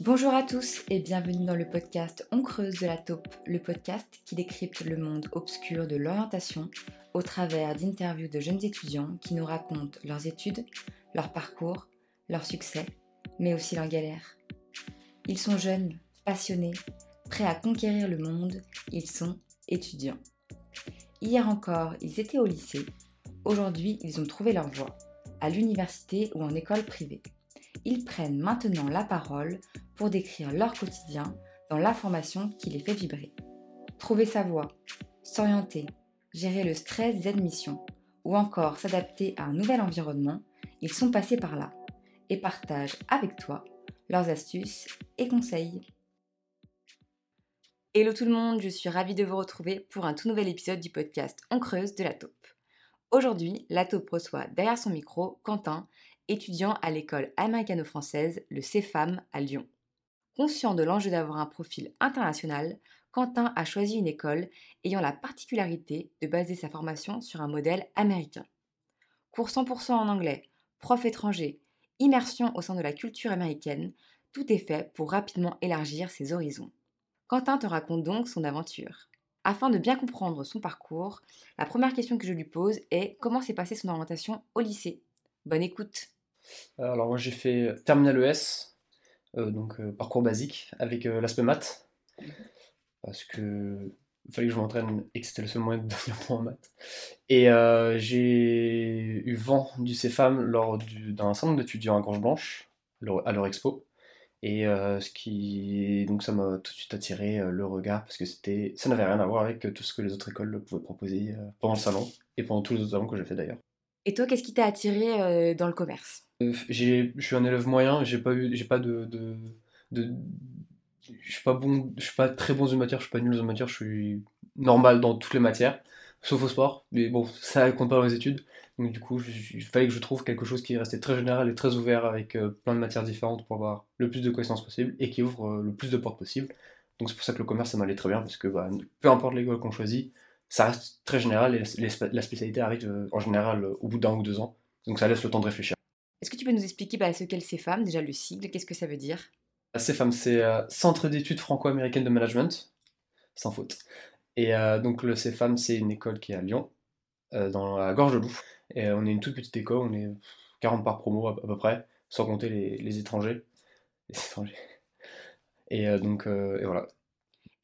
Bonjour à tous et bienvenue dans le podcast On creuse de la taupe, le podcast qui décrypte le monde obscur de l'orientation au travers d'interviews de jeunes étudiants qui nous racontent leurs études, leur parcours, leurs succès, mais aussi leurs galères. Ils sont jeunes, passionnés, prêts à conquérir le monde, ils sont étudiants. Hier encore, ils étaient au lycée, aujourd'hui ils ont trouvé leur voie, à l'université ou en école privée. Ils prennent maintenant la parole pour décrire leur quotidien dans l'information qui les fait vibrer. Trouver sa voie, s'orienter, gérer le stress des admissions ou encore s'adapter à un nouvel environnement, ils sont passés par là et partagent avec toi leurs astuces et conseils. Hello tout le monde, je suis ravie de vous retrouver pour un tout nouvel épisode du podcast On creuse de la taupe. Aujourd'hui, la taupe reçoit derrière son micro Quentin, étudiant à l'école américano-française, le CEFAM à Lyon. Conscient de l'enjeu d'avoir un profil international, Quentin a choisi une école ayant la particularité de baser sa formation sur un modèle américain. Cours 100% en anglais, prof étranger, immersion au sein de la culture américaine, tout est fait pour rapidement élargir ses horizons. Quentin te raconte donc son aventure. Afin de bien comprendre son parcours, la première question que je lui pose est comment s'est passée son orientation au lycée? Bonne écoute. Alors moi j'ai fait Terminal ES, donc euh, parcours basique avec euh, l'aspect maths parce que il fallait que je m'entraîne et que c'était le seul moyen de devenir bon en maths. Et j'ai eu vent du CFAM lors d'un centre d'étudiants à Gorge Blanche, à leur expo. Et ce qui donc ça m'a tout de suite attiré le regard parce que c'était ça n'avait rien à voir avec tout ce que les autres écoles pouvaient proposer pendant le salon et pendant tous les autres salons que j'ai fait d'ailleurs. Et toi, qu'est-ce qui t'a attiré dans le commerce? Euh, je suis un élève moyen, j'ai pas eu, j'ai pas de, de, je suis pas bon, je suis pas très bon en matière, je suis pas nul en matière, je suis normal dans toutes les matières, sauf au sport. Mais bon, ça compte pas dans les études. Donc du coup, il fallait que je trouve quelque chose qui restait très général et très ouvert avec euh, plein de matières différentes pour avoir le plus de connaissances possible et qui ouvre euh, le plus de portes possible. Donc c'est pour ça que le commerce ça m'allait très bien parce que bah, peu importe l'école qu'on choisit, ça reste très général et la spécialité arrive en général au bout d'un ou deux ans. Donc ça laisse le temps de réfléchir. Est-ce que tu peux nous expliquer bah, ce qu'est le CFAM, déjà le sigle, qu'est-ce que ça veut dire? CFAM, c'est euh, Centre d'études franco-américaines de management, sans faute. Et euh, donc le CFAM, c'est une école qui est à Lyon, euh, dans la Gorge de Loup. Et on est une toute petite école, on est 40 par promo à, peu près, sans compter les, étrangers. Les étrangers. Et donc, et voilà.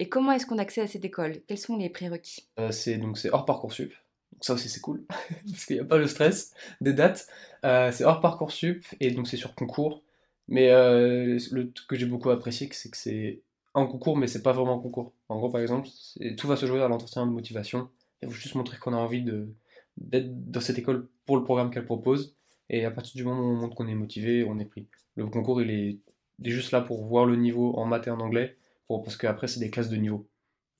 Et comment est-ce qu'on accède à cette école? Quels sont les prérequis? C'est donc c'est hors parcoursup ça aussi c'est cool, parce qu'il n'y a pas le stress des dates. Euh, c'est hors Parcoursup, et donc c'est sur concours. Mais euh, le que j'ai beaucoup apprécié, c'est que c'est un concours, mais c'est pas vraiment un concours. En gros, par exemple, tout va se jouer à l'entretien de motivation. Il faut juste montrer qu'on a envie d'être dans cette école pour le programme qu'elle propose. Et à partir du moment où on montre qu'on est motivé, on est pris. Le concours, il est, juste là pour voir le niveau en maths et en anglais, pour, parce qu'après, c'est des classes de niveau.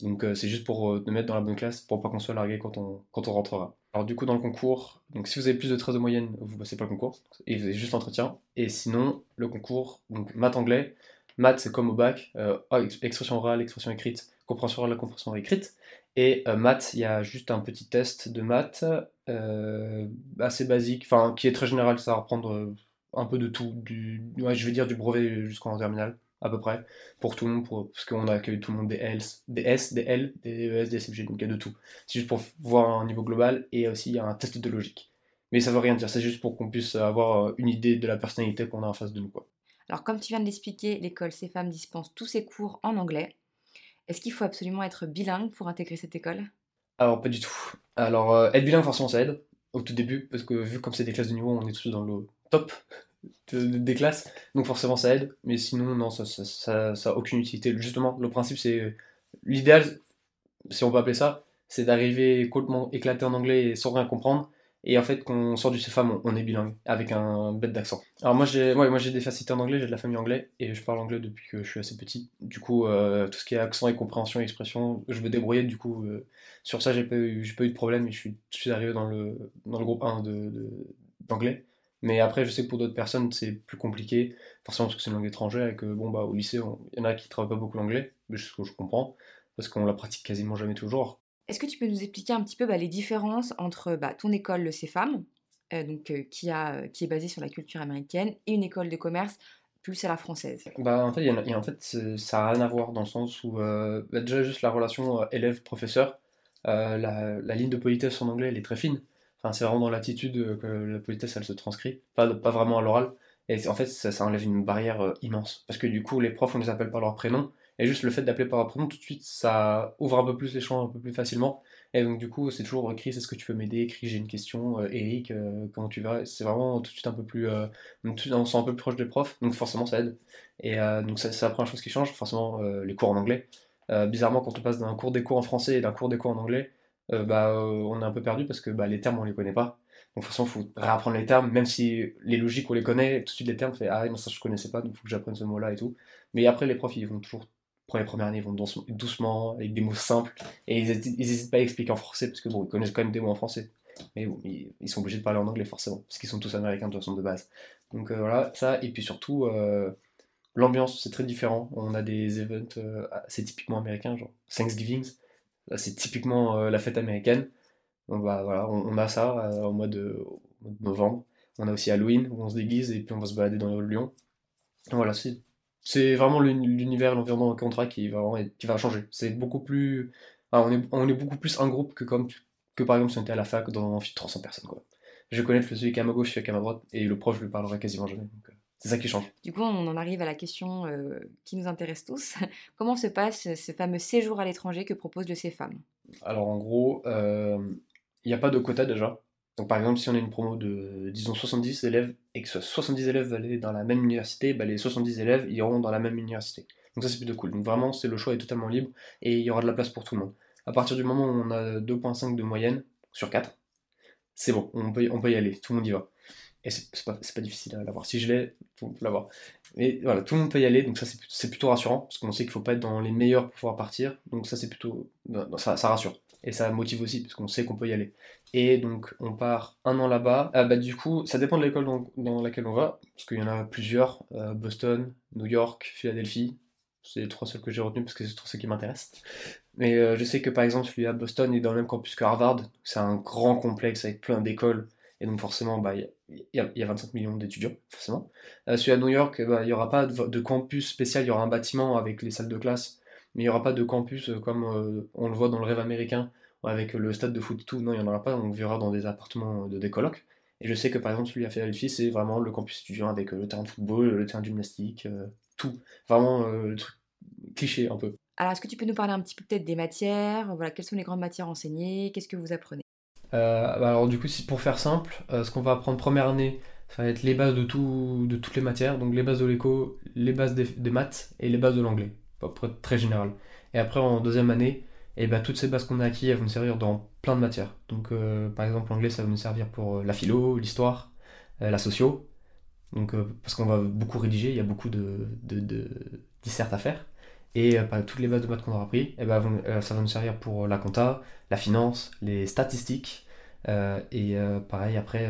Donc euh, c'est juste pour te mettre dans la bonne classe, pour pas qu'on soit largué quand on, quand on rentrera. Alors du coup dans le concours, donc si vous avez plus de 13 de moyenne, vous passez pas le concours, et vous avez juste l'entretien. Et sinon, le concours, donc maths anglais, maths c'est comme au bac, euh, expression orale, expression écrite, compréhension orale, compréhension écrite. Et euh, maths, il y a juste un petit test de maths euh, assez basique, enfin qui est très général, ça va reprendre un peu de tout, du, je vais dire du brevet jusqu'en terminale à peu près, pour tout le monde, pour, parce qu'on a accueilli tout le monde des, Ls, des S, des L, des ES, des SFG, donc il y a de tout. C'est juste pour voir un niveau global et aussi il y a un test de logique. Mais ça veut rien dire, c'est juste pour qu'on puisse avoir euh, une idée de la personnalité qu'on a en face de nous. Quoi. Alors comme tu viens de l'expliquer, l'école CFAM dispense tous ses cours en anglais. Est-ce qu'il faut absolument être bilingue pour intégrer cette école? Alors pas du tout. Alors euh, être bilingue forcément ça aide au tout début, parce que vu comme c'est des classes de niveau, on est tous dans le top des classes, donc forcément ça aide, mais sinon non, ça ça, ça, aucune utilité. Justement, le principe c'est l'idéal, si on peut appeler ça, c'est d'arriver complètement éclaté en anglais sans rien comprendre, et en fait qu'on sort du CFAM, on, est bilingue, avec un bête d'accent. Alors moi j'ai ouais, des facilités en anglais, j'ai de la famille anglais, et je parle anglais depuis que je suis assez petit. Du coup, euh, tout ce qui est accent et compréhension et expression, je me débrouillais, du coup, euh, sur ça j'ai pas, eu, pas eu de problème, et je suis, je suis arrivé dans le, dans le groupe 1 d'anglais. De, mais après, je sais que pour d'autres personnes, c'est plus compliqué, forcément parce que c'est une langue étrangère et que, bon, bah, au lycée, il y en a qui travaillent pas beaucoup l'anglais, mais ce que je comprends, parce qu'on la pratique quasiment jamais toujours. Est-ce que tu peux nous expliquer un petit peu bah, les différences entre bah, ton école, le CFAM, euh, donc, euh, qui, a, qui est basée sur la culture américaine, et une école de commerce plus à la française? Bah, en fait, y en fait ça n'a rien à voir dans le sens où bah, déjà juste la relation élève-professeur, la, la, ligne de politesse en anglais elle est très fine. C'est vraiment dans l'attitude que la politesse elle se transcrit, pas, pas vraiment à l'oral. Et en fait, ça, ça, enlève une barrière immense. Parce que du coup, les profs, on les appelle par leur prénom. Et juste le fait d'appeler par leur prénom, tout de suite, ça ouvre un peu plus les champs un peu plus facilement. Et donc, du coup, c'est toujours écrit est-ce que tu peux m'aider? Écrit j'ai une question. Euh, Eric, euh, comment tu vas? C'est vraiment tout de suite un peu plus. Euh, on se sent un peu plus proche des profs, donc forcément, ça aide. Et donc, c'est la première chose qui change, forcément, les cours en anglais. bizarrement, quand on passe d'un cours des cours en français et d'un cours des cours en anglais, bah, on est un peu perdu parce que bah, les termes, on les connaît pas. Donc forcément, il faut réapprendre les termes, même si les logiques, on les connaît, tout de suite les termes, on fait Ah non, ça je connaissais pas, donc il faut que j'apprenne ce mot-là et tout. Mais après, les profs, ils vont toujours les premières ils vont doucement, avec des mots simples, et ils n'hésitent pas à expliquer en français, parce que bon, ils connaissent quand même des mots en français. Mais bon, ils, sont obligés de parler en anglais, forcément, parce qu'ils sont tous américains de toute façon de base. Donc euh, voilà, ça, et puis surtout, euh, l'ambiance, c'est très différent. On a des events, euh, c'est typiquement américain, genre Thanksgiving, c'est typiquement la fête américaine. Bah, voilà, on, a ça au mois, de, novembre. On a aussi Halloween, où on se déguise, et puis on va se balader dans les rues de Lyon. Voilà, c'est vraiment l'univers, l'environnement contrat qui va, qui va changer. C'est beaucoup plus. on, est, on est beaucoup plus un groupe que, comme, que par exemple si on était à la fac dans un de 300 personnes. Quoi. Je connais celui qui est à ma gauche, celui qui est à ma droite, et le prof, je lui parlerai quasiment jamais. Euh, c'est ça qui change. Du coup, on en arrive à la question euh, qui nous intéresse tous. Comment se passe ce fameux séjour à l'étranger que propose le CFAM Alors en gros, euh, il n'y a pas de quota déjà. Donc par exemple, si on a une promo de, disons, 70 élèves et que 70 élèves veulent aller dans la même université, bah, les 70 élèves iront dans la même université. Donc ça c'est plutôt cool. Donc vraiment, c'est le choix est totalement libre et il y aura de la place pour tout le monde. À partir du moment où on a 2.5 de moyenne sur 4, c'est bon, on peut, on peut y aller, tout le monde y va. Et c'est pas, pas, difficile à l'avoir. Si je l'ai, tout le monde peut l'avoir. Mais voilà, tout le monde peut y aller, donc ça c'est plutôt rassurant, parce qu'on sait qu'il faut pas être dans les meilleurs pour pouvoir partir, donc ça c'est plutôt. ça, ça rassure et ça motive aussi parce qu'on sait qu'on peut y aller. Et donc on part un an là-bas. Ah, bah, du coup, ça dépend de l'école dans, laquelle on va, parce qu'il y en a plusieurs euh, Boston, New York, Philadelphie. C'est les trois seuls que j'ai retenus parce que c'est trois ceux qui m'intéressent. Mais euh, je sais que par exemple, celui à Boston est dans le même campus que Harvard. C'est un grand complexe avec plein d'écoles. Et donc forcément, bah, il y, a 25 millions d'étudiants, forcément. Euh, celui à New York, bah, il n'y aura pas de, campus spécial, il y aura un bâtiment avec les salles de classe mais il n'y aura pas de campus euh, comme euh, on le voit dans le rêve américain, avec le stade de foot et tout. Non, il n'y en aura pas, on verra dans des appartements de des colocs. Et je sais que par exemple, celui à Philadelphie, c'est vraiment le campus étudiant avec euh, le terrain de football, le terrain de gymnastique, tout. Vraiment le truc cliché un peu. Alors, est-ce que tu peux nous parler un petit peu peut-être des matières? Voilà, quelles sont les grandes matières enseignées? Qu'est-ce que vous apprenez? bah, Alors, du coup, pour faire simple, ce qu'on va apprendre première année, ça va être les bases de, tout, de toutes les matières, donc les bases de l'éco, les bases des maths et les bases de l'anglais très général. Et après, en deuxième année, eh ben, toutes ces bases qu'on a acquises, elles vont nous servir dans plein de matières. Donc, euh, par exemple, l'anglais, ça va nous servir pour euh, la philo, l'histoire, euh, la socio. Donc, parce qu'on va beaucoup rédiger, il y a beaucoup de, de, de dissertes à faire. Et toutes les bases de maths qu'on aura appris, et eh ben, ça va nous servir pour la compta, la finance, les statistiques. et pareil, après,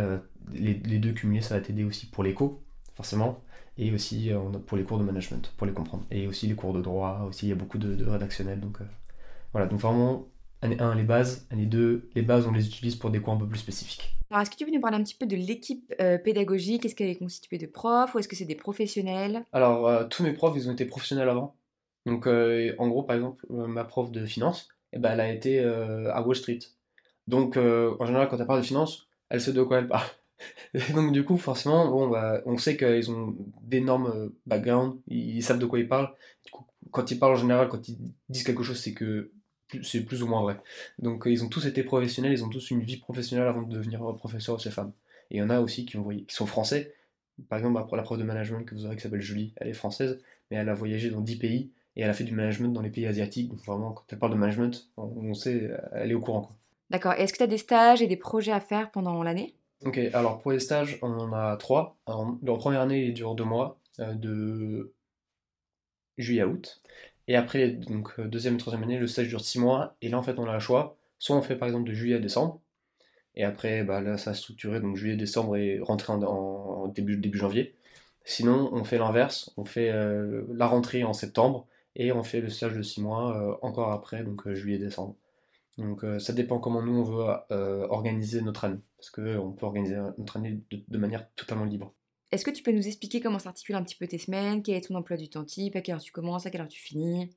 les, les, deux cumulés, ça va t'aider aussi pour l'éco, forcément et aussi euh, pour les cours de management, pour les comprendre. Et aussi les cours de droit, aussi il y a beaucoup de, de rédactionnel. Donc euh, voilà, donc vraiment, année 1, les bases, année 2, les bases, on les utilise pour des cours un peu plus spécifiques. Alors, est-ce que tu peux nous parler un petit peu de l'équipe euh, pédagogique? Est-ce qu'elle est constituée de profs ou est-ce que c'est des professionnels? Alors, tous mes profs, ils ont été professionnels avant. Donc, en gros, par exemple, ma prof de finance, eh ben, elle a été à Wall Street. Donc, en général, quand elle parle de finance, elle sait de quoi elle parle. donc du coup, forcément, bon, bah, on sait qu'ils ont d'énormes euh, backgrounds, ils, savent de quoi ils parlent. Quand ils parlent en général, quand ils disent quelque chose, c'est que c'est plus ou moins vrai. Donc ils ont tous été professionnels, ils ont tous une vie professionnelle avant de devenir professeur ces femmes. Et il y en a aussi qui, ont, qui sont français. Par exemple, la prof de management que vous aurez qui s'appelle Julie, elle est française, mais elle a voyagé dans 10 pays et elle a fait du management dans les pays asiatiques. Donc vraiment, quand elle parle de management, on sait, elle est au courant. D'accord. Est-ce que tu as des stages et des projets à faire pendant l'année? Ok, alors pour les stages, on en a trois. En, première année, il dure deux mois, euh, de juillet à août. Et après, donc euh, deuxième et troisième année, le stage dure six mois. Et là, en fait, on a le choix. Soit on fait par exemple de juillet à décembre. Et après, bah, là, ça a structuré, donc juillet, décembre et rentrée en, début, début janvier. Sinon, on fait l'inverse. On fait euh, la rentrée en septembre. Et on fait le stage de six mois encore après, donc juillet, décembre. Donc ça dépend comment nous on veut organiser notre année parce qu'on peut organiser notre année de, manière totalement libre. Est-ce que tu peux nous expliquer comment s'articulent un petit peu tes semaines? Quel est ton emploi du temps type? À quelle heure tu commences? À quelle heure tu finis?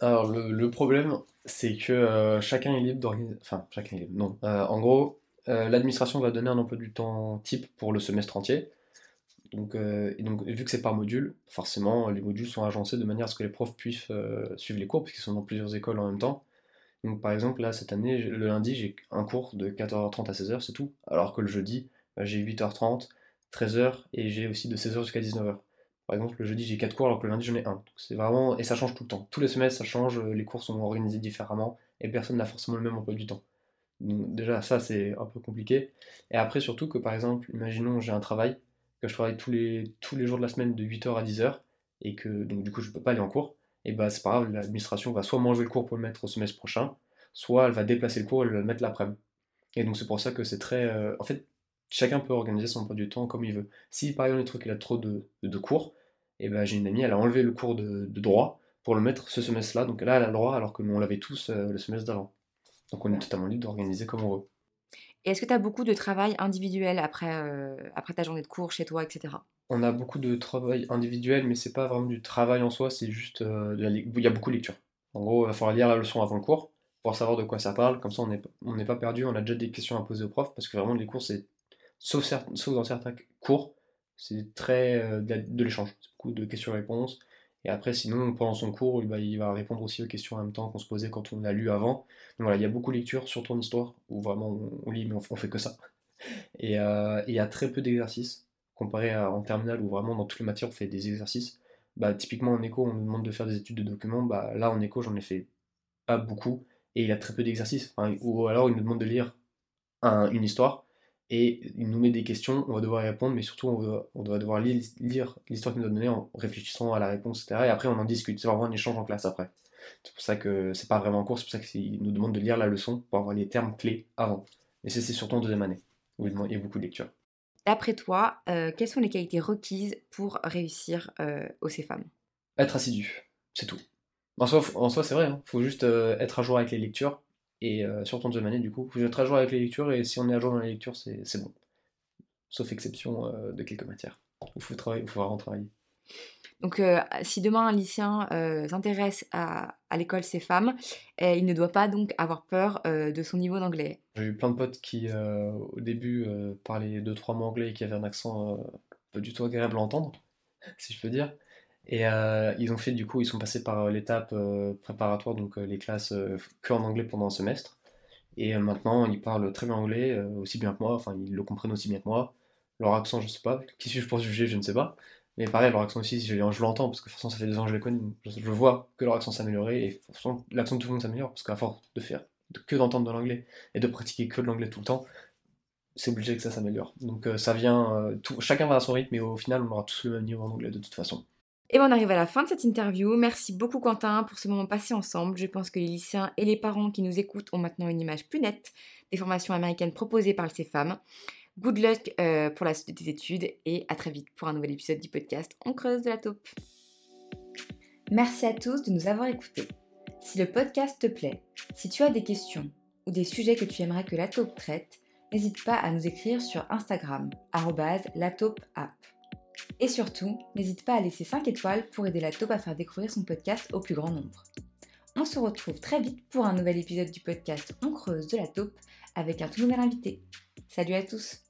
Alors, le, problème, c'est que euh, chacun est libre d'organiser. Enfin, chacun est libre, non. Euh, en gros, euh, l'administration va donner un emploi du temps type pour le semestre entier. Donc, et donc vu que c'est par module, forcément, les modules sont agencés de manière à ce que les profs puissent suivre les cours, parce qu'ils sont dans plusieurs écoles en même temps. Donc, par exemple, là, cette année, le lundi, j'ai un cours de 14h30 à 16h, c'est tout. Alors que le jeudi, bah, j'ai 8h30, 13h et j'ai aussi de 16h jusqu'à 19h. Par exemple, le jeudi j'ai 4 cours alors que le lundi j'en ai un. c'est vraiment et ça change tout le temps. Tous les semestres ça change, euh, les cours sont organisés différemment et personne n'a forcément le même emploi du temps. Donc déjà ça c'est un peu compliqué. Et après surtout que par exemple, imaginons j'ai un travail que je travaille tous les tous les jours de la semaine de 8h à 10h et que donc du coup je peux pas aller en cours. Et bah c'est pas grave, l'administration va soit manger le cours pour le mettre au semestre prochain, soit elle va déplacer le cours et le mettre l'après-midi. Et donc c'est pour ça que c'est très euh, en fait chacun peut organiser son emploi du temps comme il veut. Si par exemple il a trop de, cours, et ben j'ai une amie, elle a enlevé le cours de, droit pour le mettre ce semestre-là, donc là elle a le droit alors que nous on l'avait tous euh, le semestre d'avant. Donc on est totalement libre d'organiser comme on veut. Et est-ce que tu as beaucoup de travail individuel après, euh, après ta journée de cours chez toi, etc. On a beaucoup de travail individuel, mais c'est pas vraiment du travail en soi, c'est juste. Euh, il y a beaucoup de lecture. En gros, il va falloir lire la leçon avant le cours pour savoir de quoi ça parle, comme ça on n'est pas perdu, on a déjà des questions à poser au prof, parce que vraiment les cours c'est sauf, dans certains cours, c'est très euh, de l'échange, c'est beaucoup de questions-réponses. Et après, sinon, pendant son cours, il va répondre aussi aux questions en même temps qu'on se posait quand on a lu avant. Donc voilà, il y a beaucoup de lectures, sur ton histoire, où vraiment on, lit, mais on, fait que ça. Euh, et il y a très peu d'exercices, comparé à en terminale, où vraiment dans toutes les matières on fait des exercices. Bah, typiquement en éco, on nous demande de faire des études de documents. Bah, là, en éco, j'en ai fait pas beaucoup, et il y a très peu d'exercices. ou alors, il nous demande de lire une histoire et il nous met des questions, on va devoir y répondre, mais surtout on va, on devoir lire, l'histoire qu'il nous a donnée en réfléchissant à la réponse, etc. Et après on en discute, c'est vraiment un échange en classe après. C'est pour ça que c'est pas vraiment en cours, c'est pour ça qu'il nous demande de lire la leçon pour avoir les termes clés avant. Et c'est surtout en deuxième année, où il y a beaucoup de lecture. D'après toi, euh, quelles sont les qualités requises pour réussir euh, au CFAM Être assidu, c'est tout. En soi, en soi c'est vrai, il hein. faut juste euh, être à jour avec les lectures, et euh, sur ton deuxième année, du coup, faut être à jour avec les lectures, et si on est à jour dans les lectures, c'est bon. Sauf exception euh, de quelques matières. Il faut, travailler, il faut vraiment travailler. Donc, euh, si demain un lycéen s'intéresse à, à l'école CFAM, eh, il ne doit pas donc avoir peur de son niveau d'anglais. J'ai eu plein de potes qui, au début, parlaient deux trois mots anglais et qui avaient un accent pas du tout agréable à entendre, si je peux dire. Et euh, ils ont fait, du coup, ils sont passés par euh, l'étape euh, préparatoire, donc les classes que en anglais pendant un semestre. Et maintenant, ils parlent très bien anglais, aussi bien que moi, enfin, ils le comprennent aussi bien que moi. Leur accent, je sais pas. Qui suis-je pour juger, je ne sais pas. Mais pareil, leur accent aussi, je, l'entends, parce que de toute façon, ça fait deux ans que je les connais, je, vois que leur accent s'améliorer, et de toute façon, l'accent de tout le monde s'améliore, parce qu'à force de faire que d'entendre de l'anglais, et de pratiquer que de l'anglais tout le temps, c'est obligé que ça s'améliore. Donc ça vient, chacun va à son rythme, mais au final, on aura tous le même niveau en anglais de toute façon. Et bien on arrive à la fin de cette interview. Merci beaucoup Quentin pour ce moment passé ensemble. Je pense que les lycéens et les parents qui nous écoutent ont maintenant une image plus nette des formations américaines proposées par le CFAM. Good luck euh, pour la suite de tes études et à très vite pour un nouvel épisode du podcast On creuse de la taupe. Merci à tous de nous avoir écoutés. Si le podcast te plaît, si tu as des questions ou des sujets que tu aimerais que la taupe traite, n'hésite pas à nous écrire sur Instagram, lataupeapp. Et surtout, n'hésite pas à laisser 5 étoiles pour aider la taupe à faire découvrir son podcast au plus grand nombre. On se retrouve très vite pour un nouvel épisode du podcast On creuse de la taupe avec un tout nouvel invité. Salut à tous